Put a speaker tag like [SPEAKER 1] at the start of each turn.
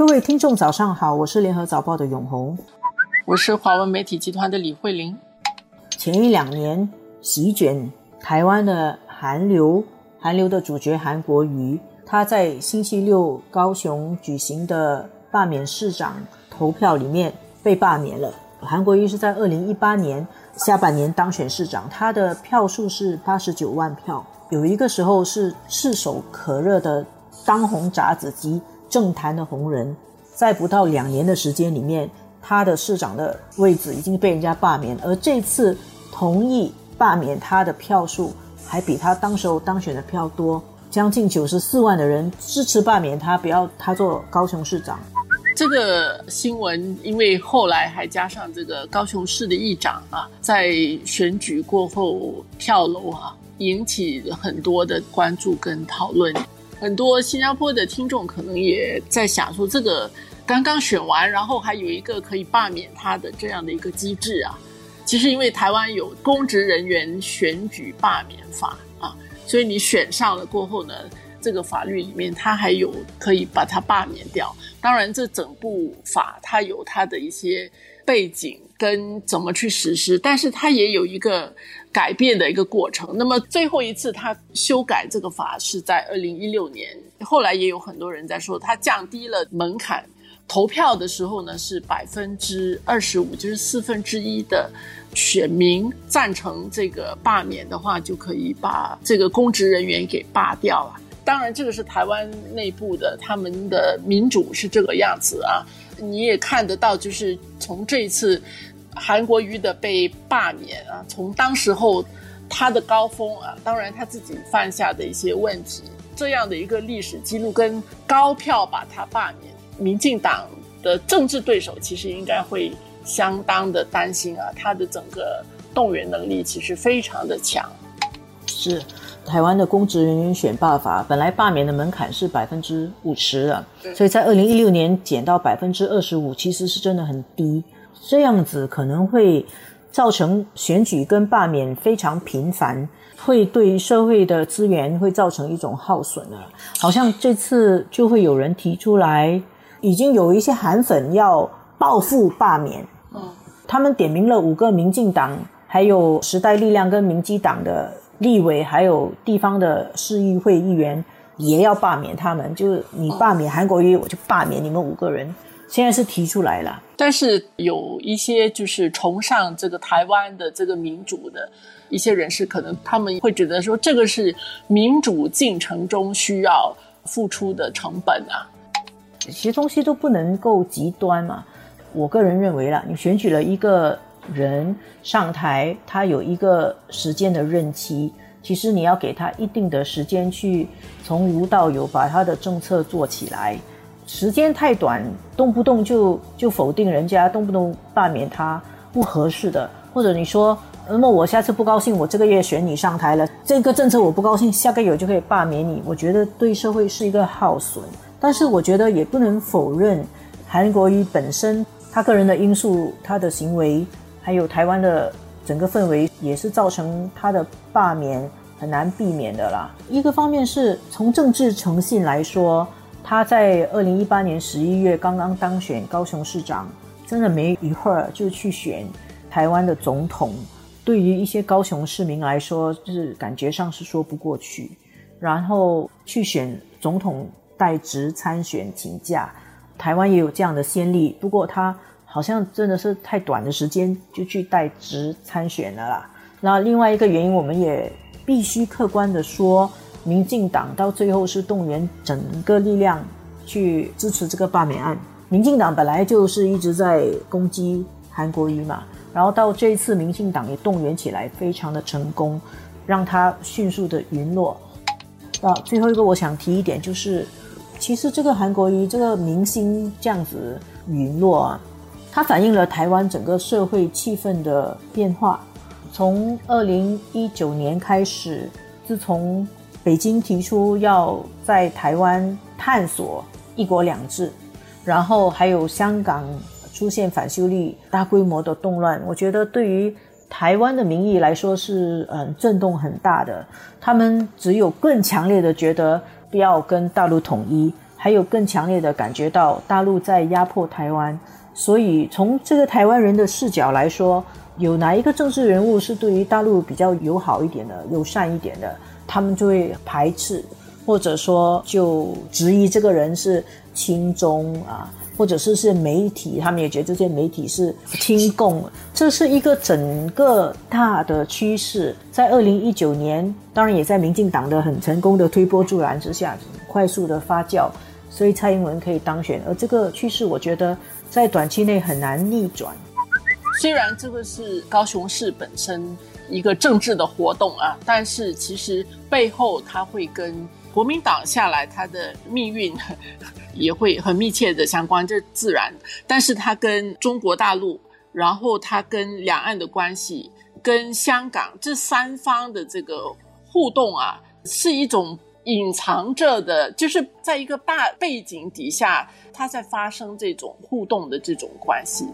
[SPEAKER 1] 各位听众，早上好，我是联合早报的永红，
[SPEAKER 2] 我是华文媒体集团的李慧玲。
[SPEAKER 1] 前一两年席卷台湾的韩流，韩流的主角韩国瑜，他在星期六高雄举行的罢免市长投票里面被罢免了。韩国瑜是在二零一八年下半年当选市长，他的票数是八十九万票，有一个时候是炙手可热的当红炸子鸡。政坛的红人，在不到两年的时间里面，他的市长的位置已经被人家罢免，而这次同意罢免他的票数还比他当时候当选的票多，将近九十四万的人支持罢免他，不要他做高雄市长。
[SPEAKER 2] 这个新闻因为后来还加上这个高雄市的议长啊，在选举过后跳楼啊，引起很多的关注跟讨论。很多新加坡的听众可能也在想说，这个刚刚选完，然后还有一个可以罢免他的这样的一个机制啊。其实因为台湾有公职人员选举罢免法啊，所以你选上了过后呢，这个法律里面它还有可以把它罢免掉。当然，这整部法它有它的一些背景跟怎么去实施，但是它也有一个。改变的一个过程。那么最后一次他修改这个法是在二零一六年，后来也有很多人在说他降低了门槛，投票的时候呢是百分之二十五，就是四分之一的选民赞成这个罢免的话，就可以把这个公职人员给罢掉了。当然，这个是台湾内部的，他们的民主是这个样子啊。你也看得到，就是从这一次。韩国瑜的被罢免啊，从当时候他的高峰啊，当然他自己犯下的一些问题，这样的一个历史记录跟高票把他罢免，民进党的政治对手其实应该会相当的担心啊，他的整个动员能力其实非常的强。
[SPEAKER 1] 是台湾的公职人员选罢法本来罢免的门槛是百分之五十啊，所以在二零一六年减到百分之二十五，其实是真的很低。这样子可能会造成选举跟罢免非常频繁，会对社会的资源会造成一种耗损的。好像这次就会有人提出来，已经有一些韩粉要报复罢免。嗯，他们点名了五个民进党、还有时代力量跟民基党的立委，还有地方的市议会议员，也要罢免他们。就是你罢免韩国瑜，我就罢免你们五个人。现在是提出来了，
[SPEAKER 2] 但是有一些就是崇尚这个台湾的这个民主的一些人士，可能他们会觉得说，这个是民主进程中需要付出的成本啊。
[SPEAKER 1] 其实东西都不能够极端嘛。我个人认为啦，你选举了一个人上台，他有一个时间的任期，其实你要给他一定的时间去从无到有，把他的政策做起来。时间太短，动不动就就否定人家，动不动罢免他，不合适的。或者你说，那么我下次不高兴，我这个月选你上台了，这个政策我不高兴，下个月就可以罢免你。我觉得对社会是一个耗损。但是我觉得也不能否认，韩国瑜本身他个人的因素，他的行为，还有台湾的整个氛围，也是造成他的罢免很难避免的啦。一个方面是从政治诚信来说。他在二零一八年十一月刚刚当选高雄市长，真的没一会儿就去选台湾的总统。对于一些高雄市民来说，就是感觉上是说不过去。然后去选总统代职参选请假，台湾也有这样的先例。不过他好像真的是太短的时间就去代职参选了啦。那另外一个原因，我们也必须客观的说。民进党到最后是动员整个力量去支持这个罢免案。民进党本来就是一直在攻击韩国瑜嘛，然后到这一次，民进党也动员起来，非常的成功，让他迅速的陨落。啊，最后一个我想提一点，就是其实这个韩国瑜这个明星这样子陨落啊，它反映了台湾整个社会气氛的变化。从二零一九年开始，自从北京提出要在台湾探索一国两制，然后还有香港出现反修例大规模的动乱，我觉得对于台湾的民意来说是嗯震动很大的。他们只有更强烈的觉得不要跟大陆统一，还有更强烈的感觉到大陆在压迫台湾。所以从这个台湾人的视角来说，有哪一个政治人物是对于大陆比较友好一点的、友善一点的，他们就会排斥，或者说就质疑这个人是亲中啊。或者是是媒体，他们也觉得这些媒体是亲共，这是一个整个大的趋势。在二零一九年，当然也在民进党的很成功的推波助澜之下，快速的发酵，所以蔡英文可以当选。而这个趋势，我觉得在短期内很难逆转。
[SPEAKER 2] 虽然这个是高雄市本身一个政治的活动啊，但是其实背后它会跟国民党下来它的命运。也会很密切的相关，这自然。但是它跟中国大陆，然后它跟两岸的关系，跟香港这三方的这个互动啊，是一种隐藏着的，就是在一个大背景底下，它在发生这种互动的这种关系。